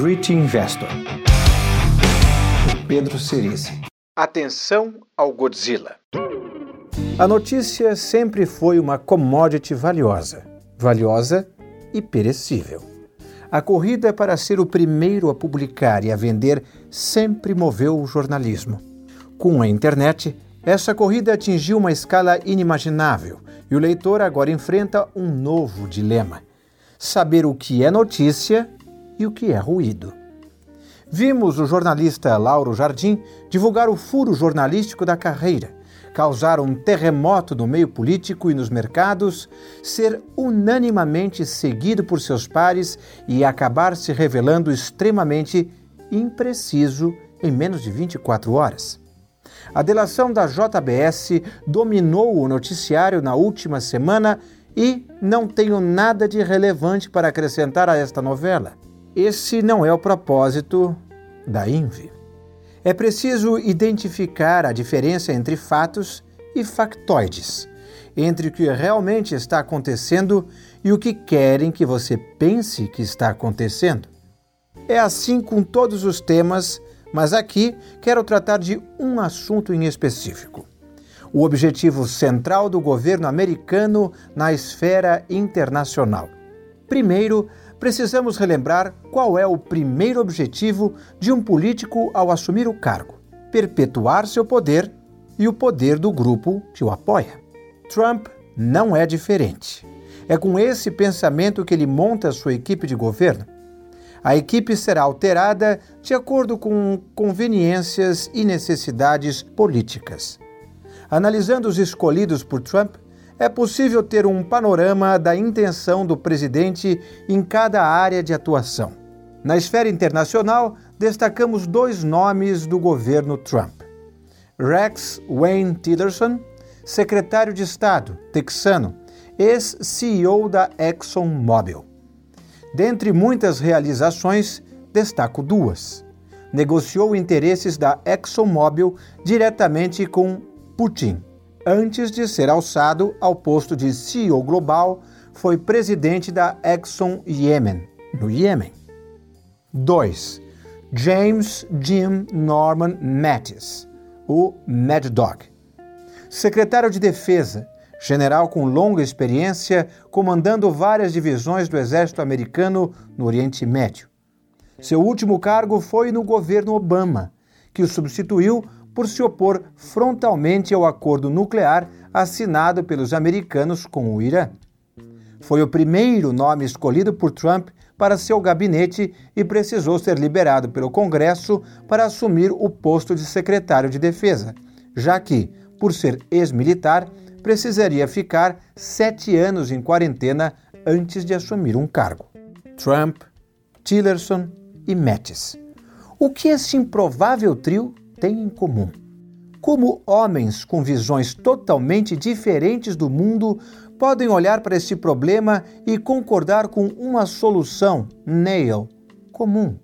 Grit Investor. Pedro Cerise. Atenção ao Godzilla. A notícia sempre foi uma commodity valiosa, valiosa e perecível. A corrida para ser o primeiro a publicar e a vender sempre moveu o jornalismo. Com a internet, essa corrida atingiu uma escala inimaginável e o leitor agora enfrenta um novo dilema: saber o que é notícia e o que é ruído. Vimos o jornalista Lauro Jardim divulgar o furo jornalístico da carreira, causar um terremoto no meio político e nos mercados, ser unanimamente seguido por seus pares e acabar se revelando extremamente impreciso em menos de 24 horas. A delação da JBS dominou o noticiário na última semana e não tenho nada de relevante para acrescentar a esta novela. Esse não é o propósito da INVE. É preciso identificar a diferença entre fatos e factoides, entre o que realmente está acontecendo e o que querem que você pense que está acontecendo. É assim com todos os temas, mas aqui quero tratar de um assunto em específico. O objetivo central do governo americano na esfera internacional. Primeiro, precisamos relembrar qual é o primeiro objetivo de um político ao assumir o cargo: perpetuar seu poder e o poder do grupo que o apoia. Trump não é diferente. É com esse pensamento que ele monta sua equipe de governo. A equipe será alterada de acordo com conveniências e necessidades políticas. Analisando os escolhidos por Trump, é possível ter um panorama da intenção do presidente em cada área de atuação. Na esfera internacional, destacamos dois nomes do governo Trump: Rex Wayne Tillerson, secretário de Estado texano, ex-CEO da ExxonMobil. Dentre muitas realizações, destaco duas. Negociou interesses da ExxonMobil diretamente com Putin antes de ser alçado ao posto de CEO global, foi presidente da Exxon Yemen, no Iêmen. 2. James Jim Norman Mattis, o Mad Dog. Secretário de Defesa, general com longa experiência comandando várias divisões do exército americano no Oriente Médio. Seu último cargo foi no governo Obama, que o substituiu por se opor frontalmente ao acordo nuclear assinado pelos americanos com o Irã. Foi o primeiro nome escolhido por Trump para seu gabinete e precisou ser liberado pelo Congresso para assumir o posto de secretário de Defesa, já que, por ser ex-militar, precisaria ficar sete anos em quarentena antes de assumir um cargo. Trump, Tillerson e Mattis. O que esse improvável trio têm em comum. Como homens com visões totalmente diferentes do mundo podem olhar para esse problema e concordar com uma solução, nail, comum.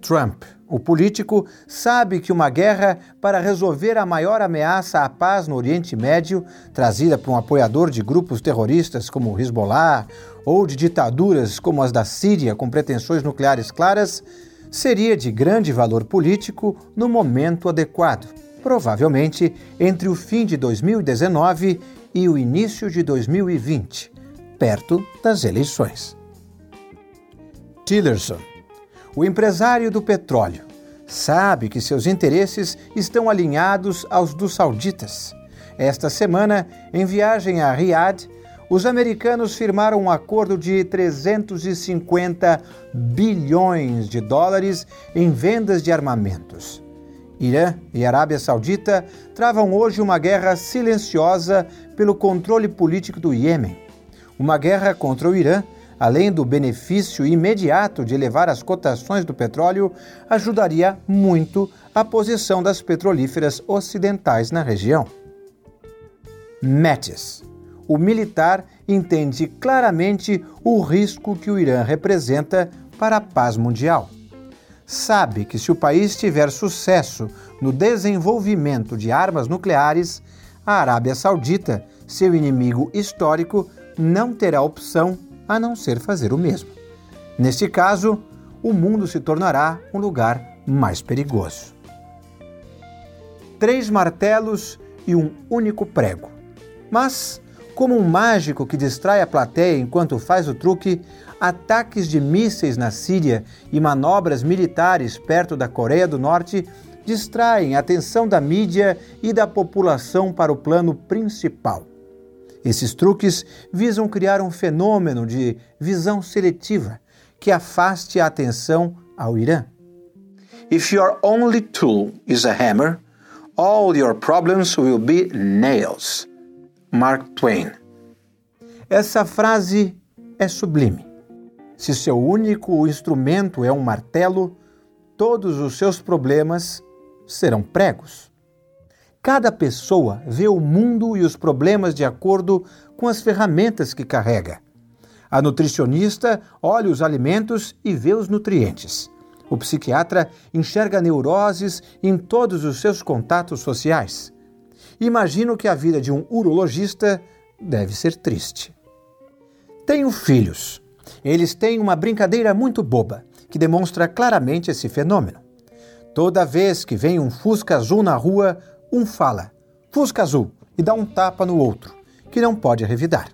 Trump, o político, sabe que uma guerra para resolver a maior ameaça à paz no Oriente Médio, trazida por um apoiador de grupos terroristas como o Hezbollah ou de ditaduras como as da Síria com pretensões nucleares claras, seria de grande valor político no momento adequado, provavelmente entre o fim de 2019 e o início de 2020, perto das eleições. Tillerson, o empresário do petróleo, sabe que seus interesses estão alinhados aos dos sauditas. Esta semana, em viagem a Riad, os americanos firmaram um acordo de 350 bilhões de dólares em vendas de armamentos. Irã e Arábia Saudita travam hoje uma guerra silenciosa pelo controle político do Iêmen. Uma guerra contra o Irã, além do benefício imediato de elevar as cotações do petróleo, ajudaria muito a posição das petrolíferas ocidentais na região. Mattis o militar entende claramente o risco que o Irã representa para a paz mundial. Sabe que se o país tiver sucesso no desenvolvimento de armas nucleares, a Arábia Saudita, seu inimigo histórico, não terá opção a não ser fazer o mesmo. Neste caso, o mundo se tornará um lugar mais perigoso. Três martelos e um único prego. Mas, como um mágico que distrai a plateia enquanto faz o truque, ataques de mísseis na Síria e manobras militares perto da Coreia do Norte distraem a atenção da mídia e da população para o plano principal. Esses truques visam criar um fenômeno de visão seletiva que afaste a atenção ao Irã. If your only tool is a hammer, all your problems will be nails. Mark Twain. Essa frase é sublime. Se seu único instrumento é um martelo, todos os seus problemas serão pregos. Cada pessoa vê o mundo e os problemas de acordo com as ferramentas que carrega. A nutricionista olha os alimentos e vê os nutrientes. O psiquiatra enxerga neuroses em todos os seus contatos sociais. Imagino que a vida de um urologista deve ser triste. Tenho filhos. Eles têm uma brincadeira muito boba que demonstra claramente esse fenômeno. Toda vez que vem um Fusca azul na rua, um fala: Fusca azul, e dá um tapa no outro, que não pode revidar.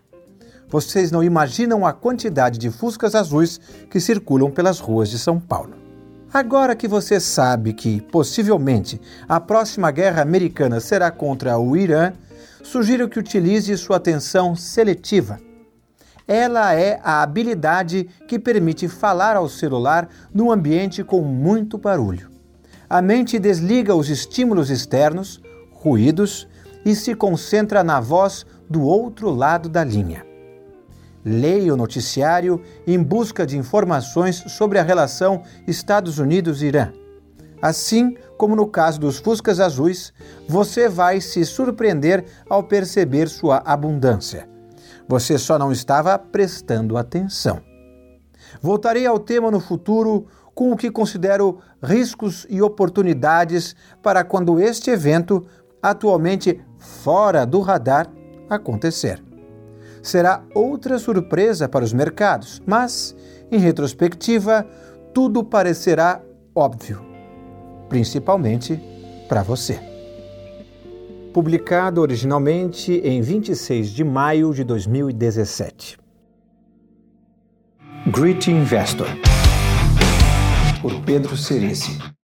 Vocês não imaginam a quantidade de Fuscas azuis que circulam pelas ruas de São Paulo. Agora que você sabe que, possivelmente, a próxima guerra americana será contra o Irã, sugiro que utilize sua atenção seletiva. Ela é a habilidade que permite falar ao celular num ambiente com muito barulho. A mente desliga os estímulos externos, ruídos, e se concentra na voz do outro lado da linha leia o noticiário em busca de informações sobre a relação Estados Unidos-Irã. Assim como no caso dos Fuscas Azuis, você vai se surpreender ao perceber sua abundância. Você só não estava prestando atenção. Voltarei ao tema no futuro com o que considero riscos e oportunidades para quando este evento, atualmente fora do radar, acontecer será outra surpresa para os mercados, mas, em retrospectiva, tudo parecerá óbvio, principalmente para você. Publicado originalmente em 26 de maio de 2017. Great Investor, por Pedro Cerici.